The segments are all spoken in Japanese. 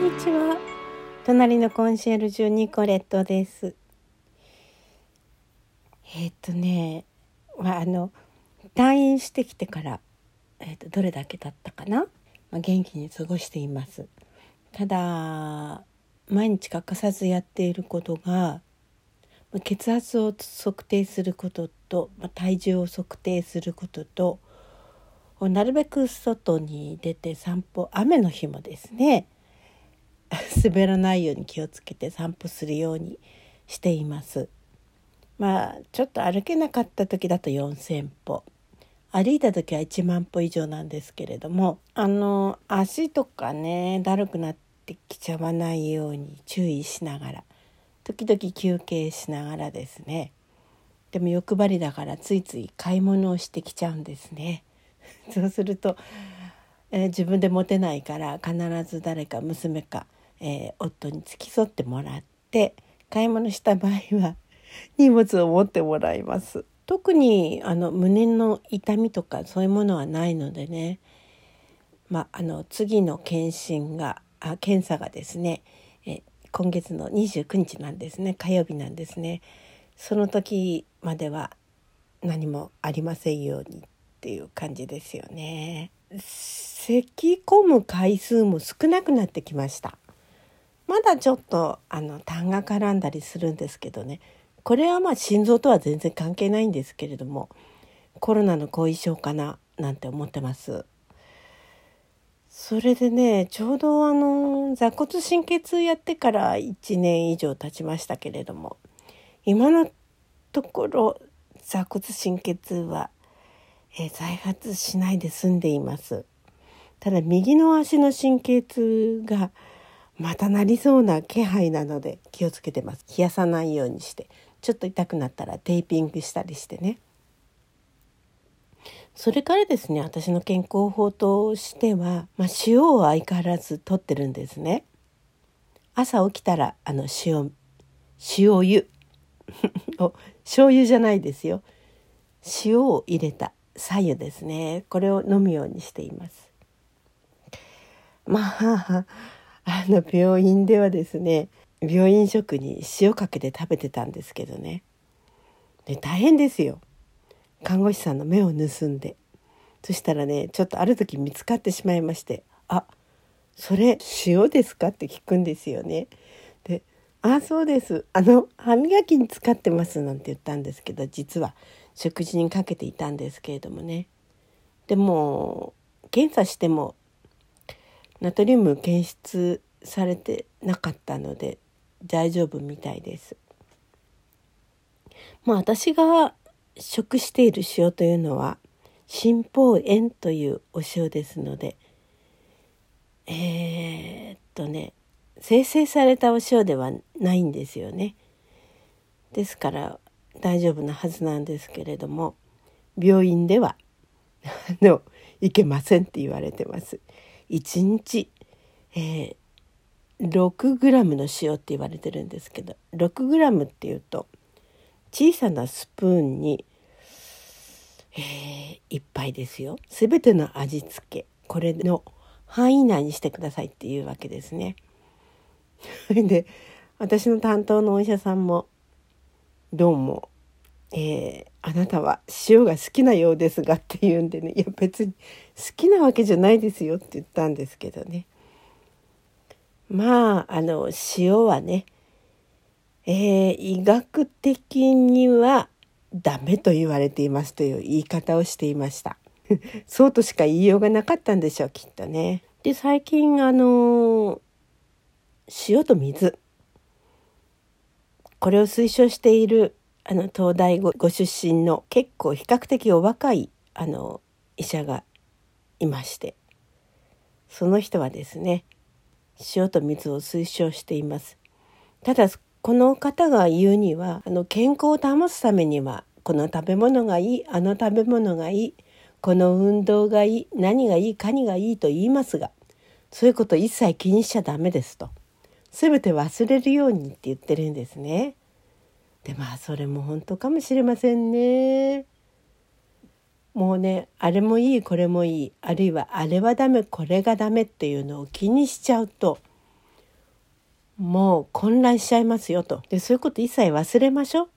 んにちは。隣のコンシェルジュニコレットです。えっ、とねまああの退院してきてから、えーと、どれだけ経ったかな、まあ、元気に過ごしています。ただ毎日欠かさずやっていることが血圧を測定することと体重を測定することとなるべく外に出て散歩雨の日もですね 滑らないように気をつけて散歩するようにしています。まあちょっと歩けなかった時だと4,000歩歩いた時は1万歩以上なんですけれどもあの足とかねだるくなってきちゃわないように注意しながら時々休憩しながらですねでも欲張りだからついつい買い物をしてきちゃうんですね。そうすると、えー、自分で持てないから必ず誰か娘か、えー、夫に付き添ってもらって買い物した場合は荷物を持ってもらいます。特にあの胸の痛みとかそういうものはないのでね、まあ、あの次の検診があ検査がですねえ今月の29日なんですね火曜日なんですねその時までは何もありませんようにっていう感じですよね。咳込む回数も少なくなってきました。まだちょっとあの痰が絡んだりするんですけどねこれはまあ心臓とは全然関係ないんですけれどもコロナの後遺症かななんて思ってます。それでねちょうどあの座骨神経痛やってから1年以上経ちましたけれども今のところ座骨神経痛はえ、再発しないで済んでいますただ右の足の神経痛がまたなりそうな気配なので気をつけてます。冷やさないようにして。ちょっと痛くなったらテーピングしたりしてね。それからですね私の健康法としては、まあ、塩を相変わらず取ってるんですね。朝起きたらあの塩塩湯。お醤油じゃないですよ。塩を入れた左右ですね。これを飲むようにしています。まあ。あの病院ではですね病院食に塩かけて食べてたんですけどねで大変ですよ看護師さんの目を盗んでそしたらねちょっとある時見つかってしまいまして「あそれ塩ですか?」って聞くんですよね。で「あそうですあの歯磨きに使ってます」なんて言ったんですけど実は食事にかけていたんですけれどもねでも検査してもナトリウム検出されてなかったので大丈夫みたいです。まあ私が食している塩というのは新宝塩というお塩ですのでえー、っとね生成されたお塩ではないんですよね。ですから大丈夫なはずなんですけれども病院では のいけませんって言われてます。1日、えー、6グラムの塩って言われてるんですけど6グラムっていうと小さなスプーンに、えー、1杯ですよ全ての味付けこれの範囲内にしてくださいっていうわけですね。で私の担当のお医者さんもどうも、えー、あなたは塩が好きなようですがって言うんでねいや別に好きなわけじゃないですよって言ったんですけどね。まああの塩はね、えー、医学的にはダメと言われていますという言い方をしていました。そうとしか言いようがなかったんでしょうきっとね。で最近あの塩と水。これを推奨しているあの東大ご出身の結構比較的お若いあの医者がいましてその人はですね塩と水を推奨していますただこの方が言うにはあの健康を保つためにはこの食べ物がいいあの食べ物がいいこの運動がいい何がいいかにがいいと言いますがそういうこと一切気にしちゃダメですと全て忘れるようにって言ってるんですね。でまあそれも本当かもしれませんね。もうねあれもいいこれもいいあるいはあれはダメこれがダメっていうのを気にしちゃうともう混乱しちゃいますよとでそういうこと一切忘れましょうっ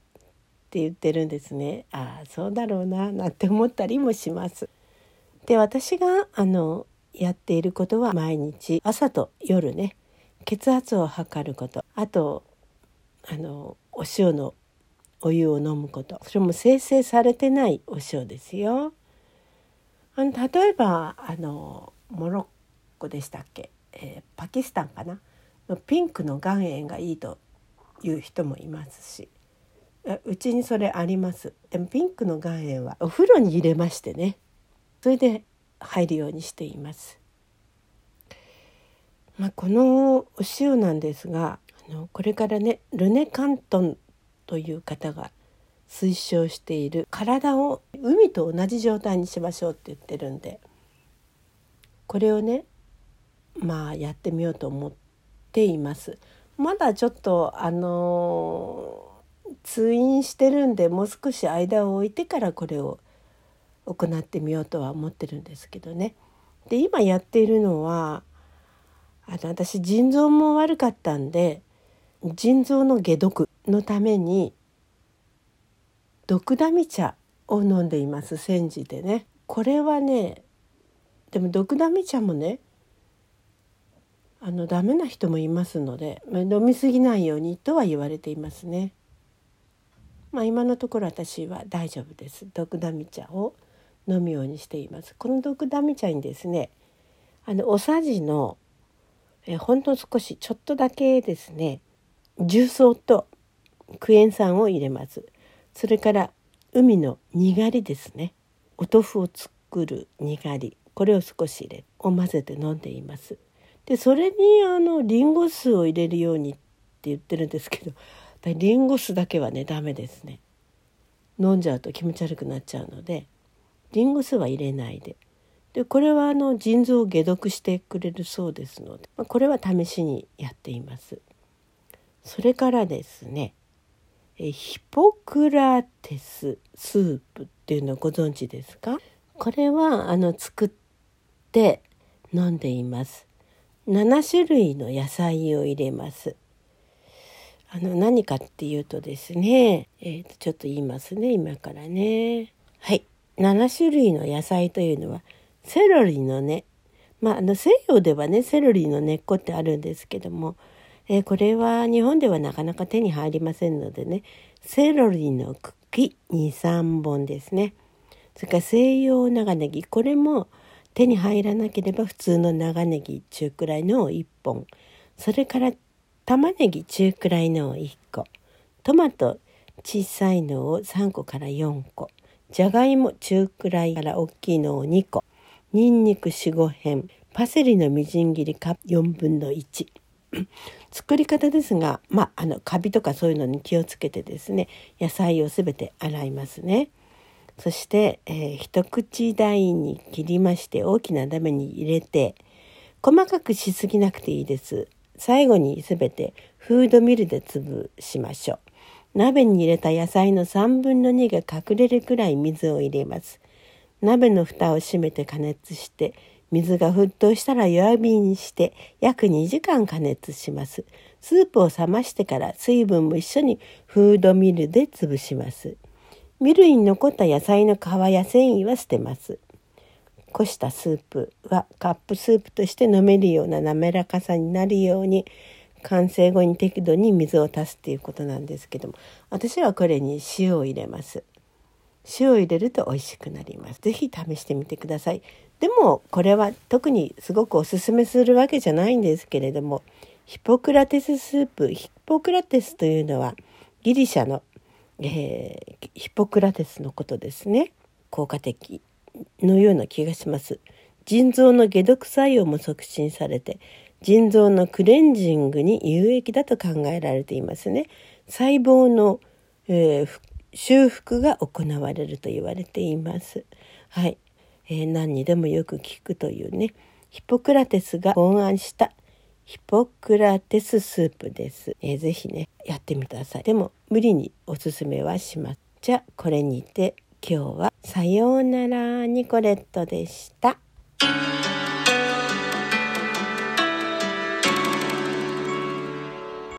て言ってるんですねああそうだろうななんて思ったりもします。で私があのやっていることは毎日朝と夜ね血圧を測ることあとあのお塩のお湯を飲むこと。それも生成されてないお塩ですよ。あの例えばあのモロッコでしたっけ、えー、パキスタンかな？のピンクの岩塩がいいという人もいますし。うちにそれあります。でもピンクの岩塩はお風呂に入れましてね。それで入るようにしています。まあ、このお塩なんですがのこれからねルネ・カントンという方が推奨している体を海と同じ状態にしましょうって言ってるんでこれをねまあやってみようと思っています。まだちょっとあの通院してるんでもう少し間を置いてからこれを行ってみようとは思ってるんですけどね。で今やっているのはあの私腎臓も悪かったんで腎臓の解毒のために毒ダミ茶を飲んでいます煎じでね。これはねでも毒ダミ茶もねあのダメな人もいますので飲み過ぎないようにとは言われていますね。まあ今のところ私は大丈夫です。毒ダミ茶を飲むようにしています。この毒ダミ茶にですねあのおさじのえほんの少しちょっとだけですね重曹とクエン酸を入れます。それから海のにがりですねお豆腐を作るにがりこれを少し入れを混ぜて飲んでいます。でそれにあのリンゴ酢を入れるようにって言ってるんですけどリンゴ酢だけはねダメですね。飲んじゃうと気持ち悪くなっちゃうのでリンゴ酢は入れないででこれはあの腎臓を解毒してくれるそうですので、まあ、これは試しにやっています。それからですねえヒポクラテススープっていうのをご存知ですか？これはあの作って飲んでいます。7種類の野菜を入れます。あの何かっていうとですね、えー、とちょっと言いますね今からね。はい7種類の野菜というのはセロリの根まああの西洋ではねセロリの根っこってあるんですけども、えー、これは日本ではなかなか手に入りませんのでね。セロリの茎23本ですね。それから西洋長ネギ。これも手に入らなければ普通の長ネギ中くらいのを1本それから玉ねぎ中くらいのを1個トマト小さいのを3個から4個じゃがいも中くらいから大きいのを2個にんにく45片パセリのみじん切りカ4分の1 作り方ですがまああのカビとかそういうのに気をつけてですね野菜をすべて洗いますね。そして、えー、一口大に切りまして大きな鍋に入れて細かくしすぎなくていいです。最後にすべてフードミルで潰しましょう。鍋に入れた野菜の3分の2が隠れるくらい水を入れます。鍋の蓋を閉めて加熱して水が沸騰したら弱火にして約2時間加熱します。スープを冷ましてから水分も一緒にフードミルで潰します。ミルに残った野菜の皮や繊維は捨てます。こしたスープはカップスープとして飲めるような滑らかさになるように完成後に適度に水を足すっていうことなんですけども私はこれに塩を入れます塩を入れると美味しくなります是非試してみてくださいでもこれは特にすごくおすすめするわけじゃないんですけれどもヒポクラテススープヒポクラテスというのはギリシャの、えー、ヒポクラテスのことですね効果的のような気がします。腎臓の解毒作用も促進されて腎臓のクレンジングに有益だと考えられていますね。細胞の、えー、修復が行われると言われています。はい、えー、何にでもよく聞くというねヒポクラテスが考案したヒポクラテススープです。えー、ぜひねやってみてください。でも無理におすすめはします。じゃこれにて今日はさようならニコレットでした。